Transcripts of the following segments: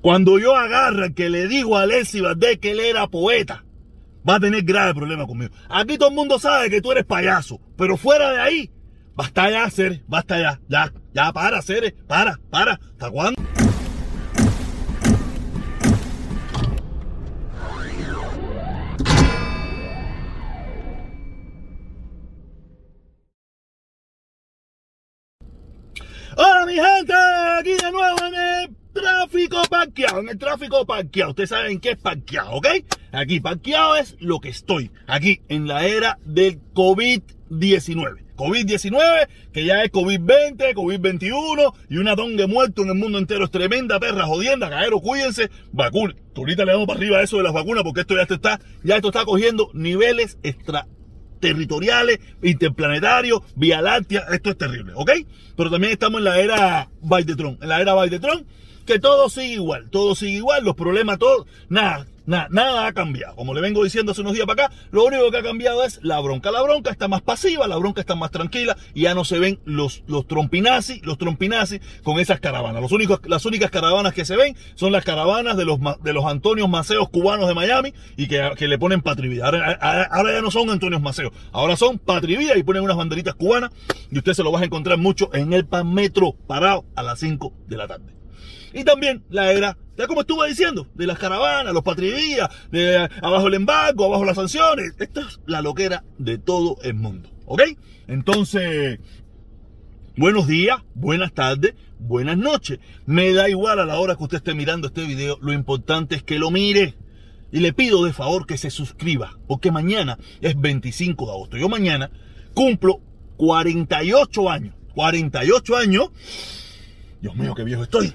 Cuando yo agarra que le digo a Alessi de que él era poeta, va a tener grave problema conmigo. Aquí todo el mundo sabe que tú eres payaso, pero fuera de ahí, basta ya, Ceres, basta ya, ya, ya, para, Ceres, para, para, ¿hasta cuándo? Hola mi gente, aquí de nuevo en el tráfico parqueado, en el tráfico parqueado. Ustedes saben qué es parqueado, ¿ok? Aquí parqueado es lo que estoy, aquí en la era del COVID-19. COVID-19, que ya es COVID-20, COVID-21 y una dongue muerto en el mundo entero. Es tremenda perra jodienda, caero, cuídense, vacunen. Ahorita le damos para arriba eso de las vacunas porque esto ya está, ya esto está cogiendo niveles extra territoriales, interplanetarios, Vía Láctea, esto es terrible, ¿ok? Pero también estamos en la era Biden, en la era Biden, que todo sigue igual, todo sigue igual, los problemas, todo, nada, nada, nada ha cambiado. Como le vengo diciendo hace unos días para acá, lo único que ha cambiado es la bronca. La bronca está más pasiva, la bronca está más tranquila y ya no se ven los, los trompinazis, los trompinazis con esas caravanas. Los únicos, las únicas caravanas que se ven son las caravanas de los, de los Antonios Maceos cubanos de Miami y que, que le ponen patrivida. Ahora, ya no son Antonios Maceos, ahora son patrivida y ponen unas banderitas cubanas y usted se lo va a encontrar mucho en el Pan Metro parado a las 5 de la tarde. Y también la era, ya como estuve diciendo, de las caravanas, los patridías, de abajo el embargo, abajo las sanciones. Esto es la loquera de todo el mundo. ¿Ok? Entonces, buenos días, buenas tardes, buenas noches. Me da igual a la hora que usted esté mirando este video, lo importante es que lo mire. Y le pido de favor que se suscriba, porque mañana es 25 de agosto. Yo mañana cumplo 48 años. 48 años. Dios mío, qué viejo estoy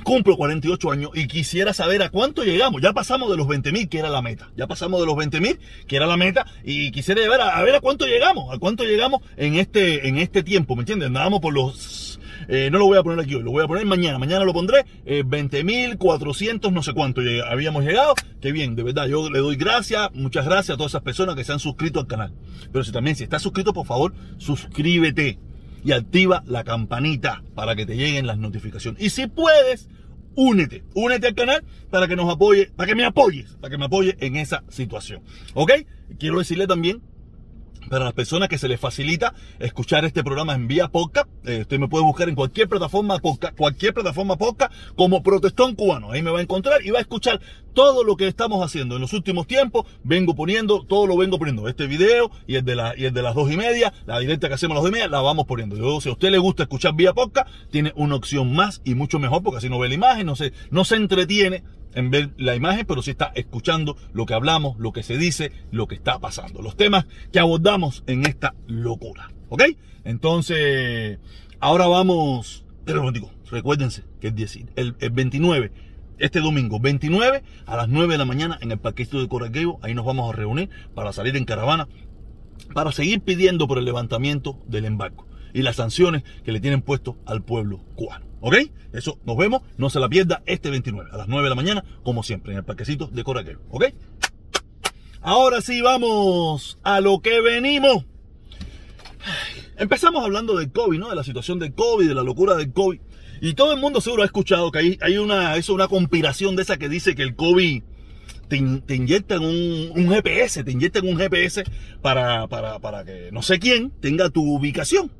cumplo 48 años y quisiera saber a cuánto llegamos. Ya pasamos de los 20 mil, que era la meta. Ya pasamos de los 20 mil, que era la meta. Y quisiera a, ver a cuánto llegamos. A cuánto llegamos en este, en este tiempo. ¿Me entiendes? Andábamos por los... Eh, no lo voy a poner aquí hoy, lo voy a poner mañana. Mañana lo pondré. Eh, 20 mil 400, no sé cuánto habíamos llegado. Qué bien, de verdad. Yo le doy gracias, muchas gracias a todas esas personas que se han suscrito al canal. Pero si también, si estás suscrito, por favor, suscríbete y activa la campanita para que te lleguen las notificaciones. Y si puedes, únete, únete al canal para que nos apoye, para que me apoyes, para que me apoye en esa situación. ¿Ok? Quiero decirle también para las personas que se les facilita escuchar este programa en vía podcast, eh, usted me puede buscar en cualquier plataforma podcast, cualquier plataforma podcast como Protestón Cubano. Ahí me va a encontrar y va a escuchar todo lo que estamos haciendo en los últimos tiempos. Vengo poniendo, todo lo vengo poniendo. Este video y el de, y el de las dos y media, la directa que hacemos a las dos y media, la vamos poniendo. Yo, si a usted le gusta escuchar vía podcast, tiene una opción más y mucho mejor porque así no ve la imagen, no se, no se entretiene en ver la imagen, pero sí está escuchando lo que hablamos, lo que se dice, lo que está pasando, los temas que abordamos en esta locura. ¿Ok? Entonces, ahora vamos, pero digo, recuérdense que es decir, el, 29, este domingo 29 a las 9 de la mañana en el parquecito de Coraqueo, ahí nos vamos a reunir para salir en caravana, para seguir pidiendo por el levantamiento del embargo y las sanciones que le tienen puesto al pueblo cubano. ¿Ok? Eso nos vemos, no se la pierda este 29 a las 9 de la mañana, como siempre, en el parquecito de Coraquero. ¿Ok? Ahora sí vamos a lo que venimos. Empezamos hablando del COVID, ¿no? De la situación del COVID, de la locura del COVID. Y todo el mundo seguro ha escuchado que hay, una, eso, una conspiración de esa que dice que el COVID te, te inyectan un, un, GPS, te inyectan un GPS para, para, para que no sé quién tenga tu ubicación.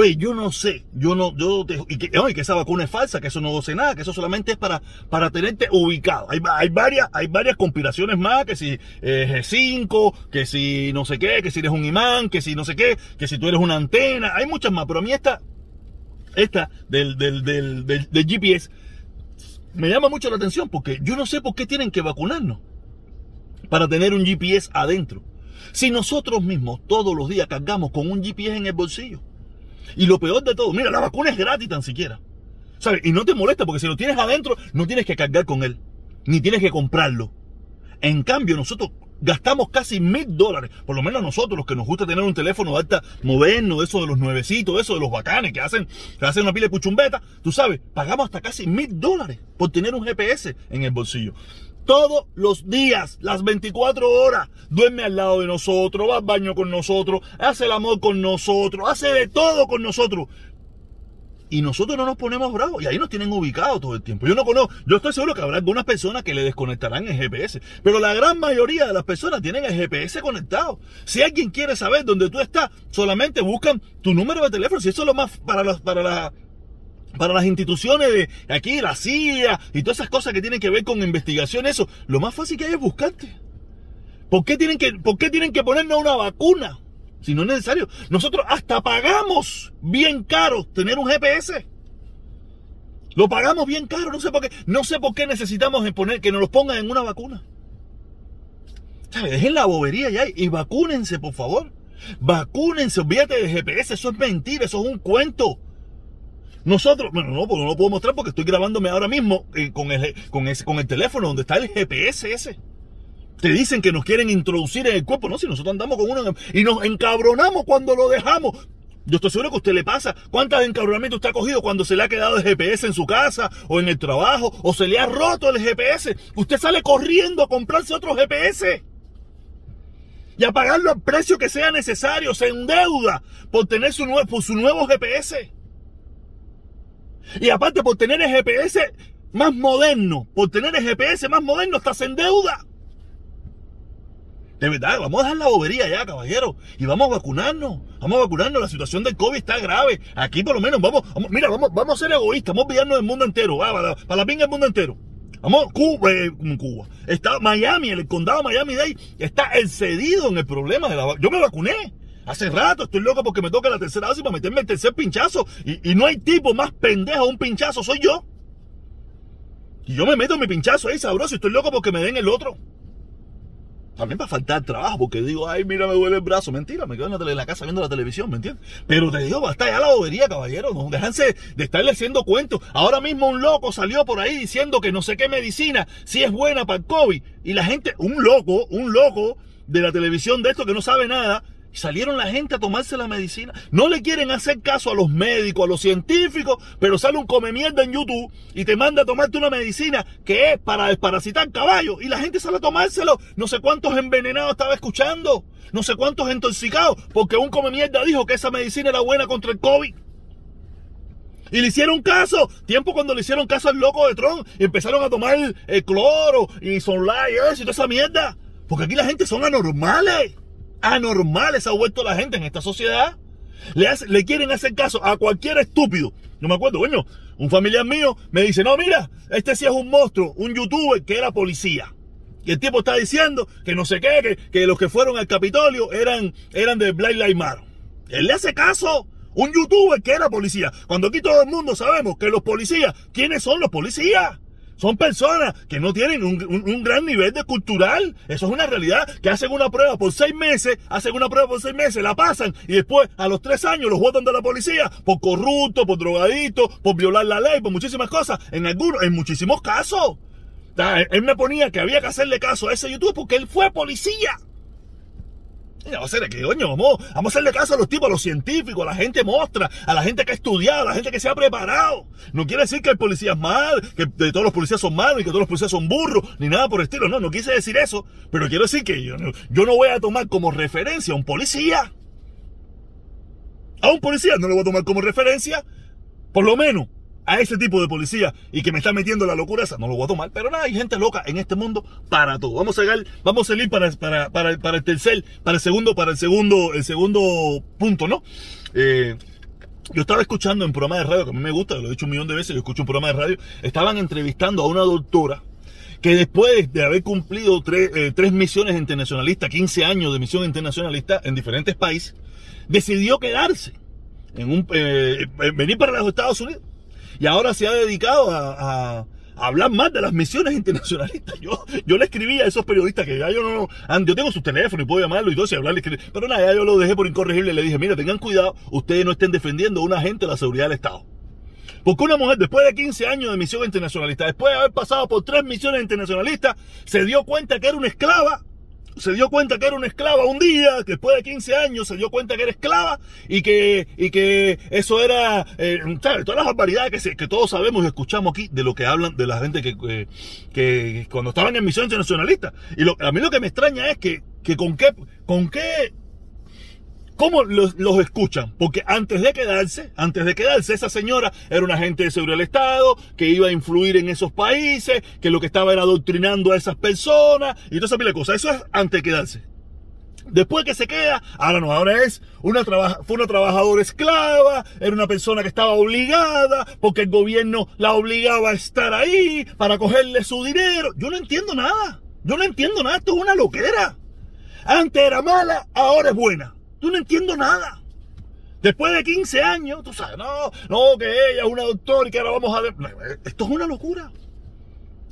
Oye, yo no sé, yo no, yo te, y que, que esa vacuna es falsa, que eso no sé nada, que eso solamente es para, para tenerte ubicado. Hay, hay varias, hay varias conspiraciones más, que si eh, G5, que si no sé qué, que si eres un imán, que si no sé qué, que si tú eres una antena, hay muchas más, pero a mí esta, esta del, del, del, del, del GPS me llama mucho la atención porque yo no sé por qué tienen que vacunarnos para tener un GPS adentro. Si nosotros mismos todos los días cargamos con un GPS en el bolsillo. Y lo peor de todo, mira, la vacuna es gratis tan siquiera. ¿Sabes? Y no te molesta porque si lo tienes adentro, no tienes que cargar con él. Ni tienes que comprarlo. En cambio, nosotros gastamos casi mil dólares, por lo menos nosotros, los que nos gusta tener un teléfono alta moderno, eso de los nuevecitos, eso de los bacanes que hacen, que hacen una pila de puchumbeta, tú sabes, pagamos hasta casi mil dólares por tener un GPS en el bolsillo todos los días, las 24 horas. Duerme al lado de nosotros, va al baño con nosotros, hace el amor con nosotros, hace de todo con nosotros. Y nosotros no nos ponemos bravos y ahí nos tienen ubicados todo el tiempo. Yo no conozco, yo estoy seguro que habrá algunas personas que le desconectarán el GPS, pero la gran mayoría de las personas tienen el GPS conectado. Si alguien quiere saber dónde tú estás, solamente buscan tu número de teléfono. Si eso es lo más para las, para para las instituciones de aquí, la CIA y todas esas cosas que tienen que ver con investigación, eso, lo más fácil que hay es buscarte. ¿Por qué tienen que, por qué tienen que ponernos una vacuna? Si no es necesario. Nosotros hasta pagamos bien caro tener un GPS. Lo pagamos bien caro, no sé por qué, no sé por qué necesitamos que nos lo pongan en una vacuna. ¿Sabes? Dejen la bobería ya y vacúnense, por favor. Vacúnense, olvídate del GPS, eso es mentira, eso es un cuento. Nosotros, bueno, no, no lo puedo mostrar porque estoy grabándome ahora mismo eh, con, el, con, ese, con el teléfono donde está el GPS ese. Te dicen que nos quieren introducir en el cuerpo, ¿no? Si nosotros andamos con uno y nos encabronamos cuando lo dejamos. Yo estoy seguro que a usted le pasa. ¿Cuántas encabronamientos usted ha cogido cuando se le ha quedado el GPS en su casa o en el trabajo o se le ha roto el GPS? Usted sale corriendo a comprarse otro GPS y a pagarlo al precio que sea necesario. Se endeuda por tener su, nuevo, por su nuevo GPS. Y aparte por tener el GPS más moderno, por tener el GPS más moderno, hasta se endeuda. De verdad, vamos a dejar la bobería ya, caballero. Y vamos a vacunarnos. Vamos a vacunarnos. La situación del COVID está grave. Aquí por lo menos vamos, mira, vamos, vamos a ser egoístas. Vamos a pillarnos del mundo entero. para, la pinga del mundo entero. Vamos, Cuba, eh, Cuba. Está Miami, el condado Miami-Dade está excedido en el problema de la Yo me vacuné. Hace rato estoy loco porque me toca la tercera dosis para meterme el tercer pinchazo. Y, y no hay tipo más pendejo un pinchazo, soy yo. Y yo me meto mi pinchazo ahí sabroso y estoy loco porque me den el otro. También para faltar trabajo, porque digo, ay, mira, me duele el brazo. Mentira, me quedo en la, en la casa viendo la televisión, ¿me entiendes? Pero te digo, basta ya la bobería, caballero. No, déjense de estarle haciendo cuentos. Ahora mismo un loco salió por ahí diciendo que no sé qué medicina, si es buena para el COVID. Y la gente, un loco, un loco de la televisión de esto que no sabe nada, Salieron la gente a tomarse la medicina. No le quieren hacer caso a los médicos, a los científicos, pero sale un come mierda en YouTube y te manda a tomarte una medicina que es para desparasitar caballos. Y la gente sale a tomárselo. No sé cuántos envenenados estaba escuchando. No sé cuántos intoxicados. Porque un come mierda dijo que esa medicina era buena contra el COVID. Y le hicieron caso. Tiempo cuando le hicieron caso al loco de Tron. Y empezaron a tomar el eh, cloro y Sonlight y toda esa mierda. Porque aquí la gente son anormales anormales ha vuelto la gente en esta sociedad. Le, le quieren hacer caso a cualquier estúpido. No me acuerdo, bueno, un familiar mío me dice, no, mira, este sí es un monstruo, un youtuber que era policía. Y el tipo está diciendo que no sé qué, que, que los que fueron al Capitolio eran, eran de Black Lives Matter. Él le hace caso. Un youtuber que era policía. Cuando aquí todo el mundo sabemos que los policías, ¿quiénes son los policías? Son personas que no tienen un, gran nivel de cultural. Eso es una realidad. Que hacen una prueba por seis meses, hacen una prueba por seis meses, la pasan y después a los tres años los votan de la policía por corrupto, por drogadito, por violar la ley, por muchísimas cosas. En algunos, en muchísimos casos. Él me ponía que había que hacerle caso a ese YouTube porque él fue policía. Vamos a que, coño, vamos, a hacerle caso a los tipos, a los científicos, a la gente mostra, a la gente que ha estudiado, a la gente que se ha preparado. No quiere decir que el policía es mal, que todos los policías son malos y que todos los policías son burros, ni nada por el estilo. No, no quise decir eso. Pero quiero decir que yo, yo no voy a tomar como referencia a un policía. A un policía no lo voy a tomar como referencia. Por lo menos a ese tipo de policía y que me está metiendo la locura esa, no lo voy a tomar. Pero nada, hay gente loca en este mundo para todo. Vamos a salir, vamos a salir para, para, para, para el tercer, para el segundo, para el segundo, el segundo punto, ¿no? Eh, yo estaba escuchando en programa de radio, que a mí me gusta, lo he dicho un millón de veces, yo escucho un programa de radio, estaban entrevistando a una doctora que después de haber cumplido tres, eh, tres misiones internacionalistas, 15 años de misión internacionalista en diferentes países, decidió quedarse en un, eh, venir para los Estados Unidos y ahora se ha dedicado a, hablar más de las misiones internacionalistas. Yo, yo le escribí a esos periodistas que ya yo no, yo tengo su teléfono y puedo llamarlo y todo y hablarle, pero nada, ya yo lo dejé por incorregible. Le dije, mira, tengan cuidado, ustedes no estén defendiendo a un agente de la seguridad del Estado. Porque una mujer, después de 15 años de misión internacionalista, después de haber pasado por tres misiones internacionalistas, se dio cuenta que era una esclava se dio cuenta que era una esclava un día, que después de 15 años se dio cuenta que era esclava y que, y que eso era, eh, ¿sabes? Todas las barbaridades que, que todos sabemos y escuchamos aquí de lo que hablan de la gente que, que, cuando estaban en misión internacionalista. Y lo, a mí lo que me extraña es que, que con qué, con qué ¿Cómo los, escuchan? Porque antes de quedarse, antes de quedarse, esa señora era una agente de seguridad del Estado, que iba a influir en esos países, que lo que estaba era adoctrinando a esas personas, y toda esa pila de cosas. Eso es antes de quedarse. Después que se queda, ahora no, ahora es una fue una trabajadora esclava, era una persona que estaba obligada, porque el gobierno la obligaba a estar ahí para cogerle su dinero. Yo no entiendo nada. Yo no entiendo nada, esto es una loquera. Antes era mala, ahora es buena. Yo no entiendo nada. Después de 15 años, tú sabes, no, no, que ella es una doctora y que ahora vamos a ver. Esto es una locura.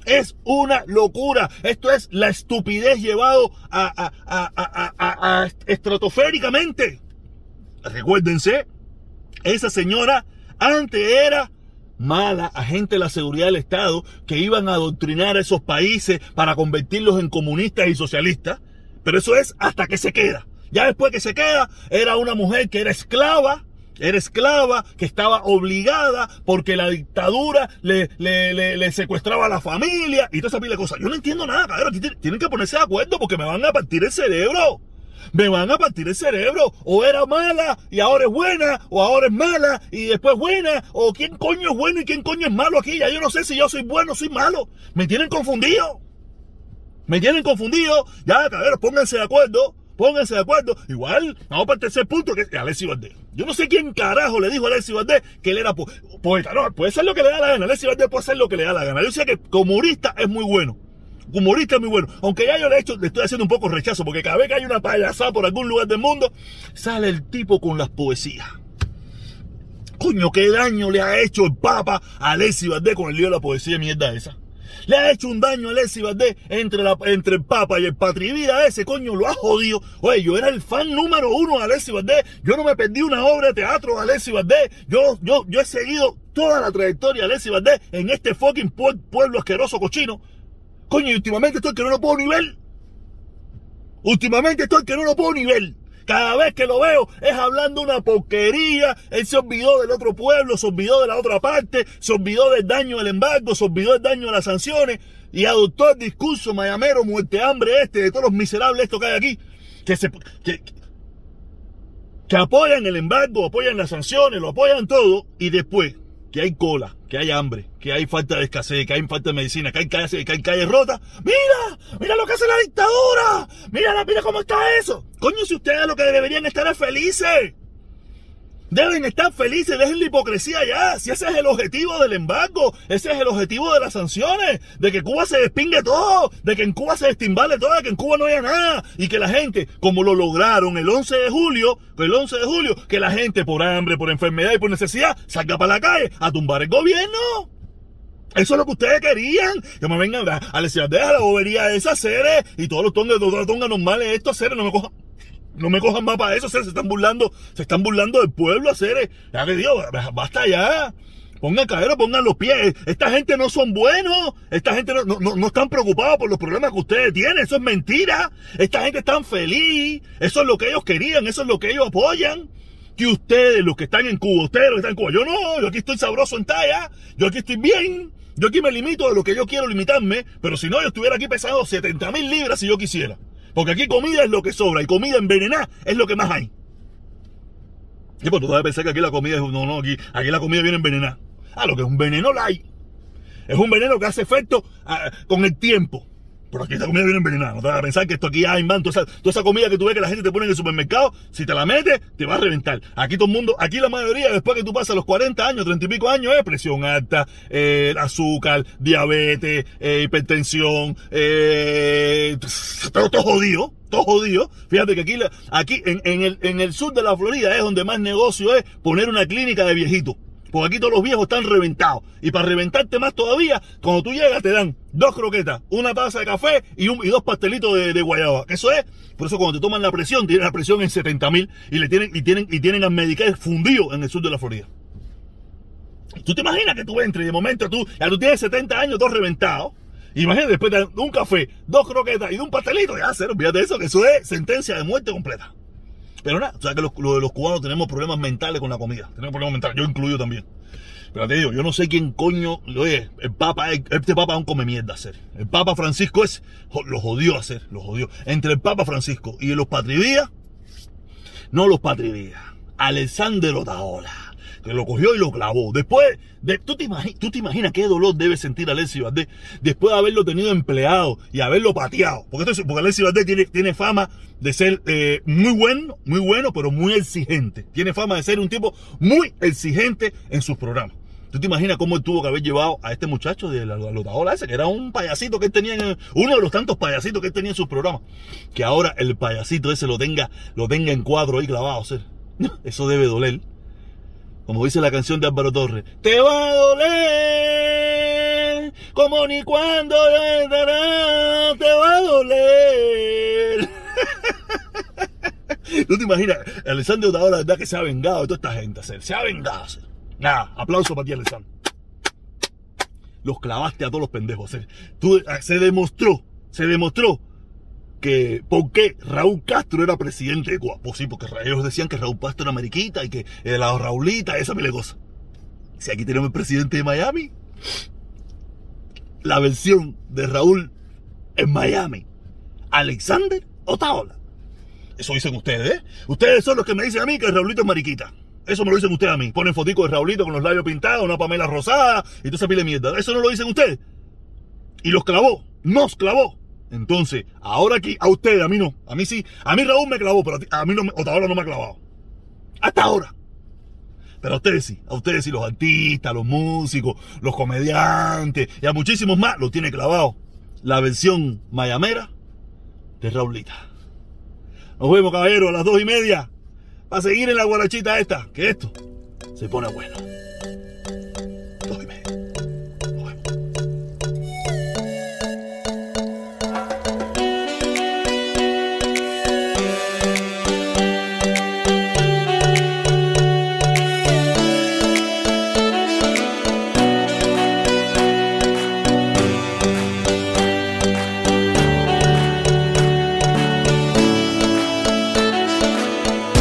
Es una locura. Esto es la estupidez llevado a, a, estratosféricamente. Recuérdense, esa señora antes era mala agente de la seguridad del Estado que iban a adoctrinar a esos países para convertirlos en comunistas y socialistas. Pero eso es hasta que se queda. Ya después que se queda, era una mujer que era esclava, era esclava, que estaba obligada porque la dictadura le, le, secuestraba a la familia y toda esa pila de cosas. Yo no entiendo nada, cabrón. Tienen que ponerse de acuerdo porque me van a partir el cerebro. Me van a partir el cerebro. O era mala y ahora es buena, o ahora es mala y después buena, o quién coño es bueno y quién coño es malo aquí. Ya yo no sé si yo soy bueno o soy malo. Me tienen confundido. Me tienen confundido. Ya, cabrón, pónganse de acuerdo. Pónganse de acuerdo. Igual, vamos para el tercer punto, que es Alessi Valdés. Yo no sé quién carajo le dijo a Alessi Valdés que él era poeta. No, puede ser lo que le da la gana. Alessi Valdés puede ser lo que le da la gana. Yo sé que como humorista es muy bueno. Humorista es muy bueno. Aunque ya yo le, he hecho, le estoy haciendo un poco rechazo, porque cada vez que hay una payasada por algún lugar del mundo, sale el tipo con las poesías. Coño, qué daño le ha hecho el Papa a Alessi Valdés con el lío de la poesía mierda esa. Le ha hecho un daño a Alessi Valdés entre, entre el Papa y el Patrivida ese, coño, lo ha jodido. Oye, yo era el fan número uno de Alessi Valdés. Yo no me perdí una obra de teatro de Alessi Valdés. Yo, yo, yo he seguido toda la trayectoria de Alessi Valdés en este fucking pueblo asqueroso cochino. Coño, y últimamente estoy que no lo puedo ni ver. Últimamente estoy que no lo puedo ni ver. Cada vez que lo veo es hablando una porquería. Él se olvidó del otro pueblo, se olvidó de la otra parte, se olvidó del daño del embargo, se olvidó del daño de las sanciones y adoptó el discurso mayamero, muerte hambre este, de todos los miserables estos que hay aquí, que se... Que, que apoyan el embargo, apoyan las sanciones, lo apoyan todo y después que hay cola, que hay hambre, que hay falta de escasez, que hay falta de medicina, que hay calles, que hay calles rotas. ¡Mira! ¡Mira lo que hace la dictadura! ¡Mira, mira cómo está eso! Coño, si ustedes lo que deberían estar es felices. Deben estar felices, dejen la hipocresía ya. Si ese es el objetivo del embargo, ese es el objetivo de las sanciones, de que Cuba se despingue todo, de que en Cuba se destimbale todo, de que en Cuba no haya nada. Y que la gente, como lo lograron el 11 de julio, el 11 de julio, que la gente por hambre, por enfermedad y por necesidad salga para la calle a tumbar el gobierno. Eso es lo que ustedes querían. Que me vengan a, decir, deja la bobería de esas seres y todos los tongas, todos los tongas normales, estos seres no me cojan no me cojan más para eso, se están burlando, se están burlando del pueblo, hacer, ya que Dios, basta ya. Pongan cadero, pongan los pies. Esta gente no son buenos. Esta gente no, no, no, están preocupados por los problemas que ustedes tienen. Eso es mentira. Esta gente está feliz. Eso es lo que ellos querían. Eso es lo que ellos apoyan. Que ustedes, los que están en Cuba, ustedes los que están en Cuba. Yo no, yo aquí estoy sabroso en talla. Yo aquí estoy bien. Yo aquí me limito a lo que yo quiero limitarme. Pero si no, yo estuviera aquí pesado 70 mil libras si yo quisiera. Porque aquí comida es lo que sobra y comida envenenada es lo que más hay. Y pues tú debes pensar que aquí la comida es. No, no, aquí, aquí la comida viene envenenada. Ah, lo que es un veneno light. Es un veneno que hace efecto ah, con el tiempo. Pero aquí esta comida viene envenenada. No te vas a pensar que esto aquí hay, man, toda esa, comida que tú ves que la gente te pone en el supermercado, si te la metes, te va a reventar. Aquí todo el mundo, aquí la mayoría, después que tú pasas los 40 años, 30 y pico años, es presión alta, eh, azúcar, diabetes, eh, hipertensión, eh, todo, todo jodido todo jodido. Fíjate que aquí, aquí en el sur de la Florida es donde más negocio es poner una clínica de viejitos. Porque aquí todos los viejos están reventados. Y para reventarte más todavía, cuando tú llegas te dan dos croquetas, una taza de café y, dos pastelitos de, de, guayaba. Eso es, por eso cuando te toman la presión, tienen la presión en 70 mil y le tienen, y tienen, y tienen al Medicare fundido en el sur de la Florida. ¿Tú te imaginas que tú entres y de momento tú, ya tú tienes 70 años, dos reventados? Imagínate, después de un café, dos croquetas y de un pastelito, ya, cero, olvídate eso, que eso es sentencia de muerte completa. Pero nada, o sea que los, los, cubanos tenemos problemas mentales con la comida. Tenemos problemas mentales, yo incluyo también. Pero te digo, yo no sé quién coño, oye, el Papa, este Papa aún come mierda hacer. El Papa Francisco es, lo jodió hacer, lo jodió. Entre el Papa Francisco y los patrivías, no los Patridías, Alexander Otaola, que lo cogió y lo clavó. Después, de, ¿tú, te imaginas, ¿tú te imaginas qué dolor debe sentir Alexis Valdés después de haberlo tenido empleado y haberlo pateado? Porque, esto, porque Alexis Valdés tiene, tiene fama de ser eh, muy bueno, muy bueno, pero muy exigente. Tiene fama de ser un tipo muy exigente en sus programas. ¿Tú te imaginas cómo él tuvo que haber llevado a este muchacho de la lotadora ese, que era un payasito que él tenía, en, uno de los tantos payasitos que él tenía en sus programas? Que ahora el payasito ese lo tenga, lo tenga en cuadro ahí clavado. O sea, eso debe doler. Como dice la canción de Álvaro Torres, te va a doler, como ni cuando entrará, te va a doler. ¿Tú te imaginas? Alessandro ahora la verdad que se ha vengado de toda esta gente, se ha vengado. Nada, aplauso para ti, Alessandro. Los clavaste a todos los pendejos. Se demostró, se demostró que por qué Raúl Castro era presidente de Cuba. Pues sí, porque ellos decían que Raúl Castro era mariquita y que era la Raulita, esa mil cosa. Si aquí tenemos el presidente de Miami, la versión de Raúl en Miami, Alexander Otaola. Eso dicen ustedes, ¿eh? Ustedes son los que me dicen a mí que Raulito es mariquita. Eso me lo dicen ustedes a mí. Ponen fotico de Raulito con los labios pintados, una pamela rosada y toda esa pila de mierda. Eso no lo dicen ustedes. Y los clavó, nos clavó. Entonces, ahora aquí, a ustedes, a mí no. A mí sí. A mí Raúl me clavó, pero a, mí no, ahora no me ha clavado. Hasta ahora. Pero a ustedes sí. A ustedes sí, los artistas, los músicos, los comediantes y a muchísimos más lo tiene clavado. La versión mayamera de Raulita. Nos vemos, caballero, a las dos y media. Para seguir en la guarachita esta. Que esto se pone bueno.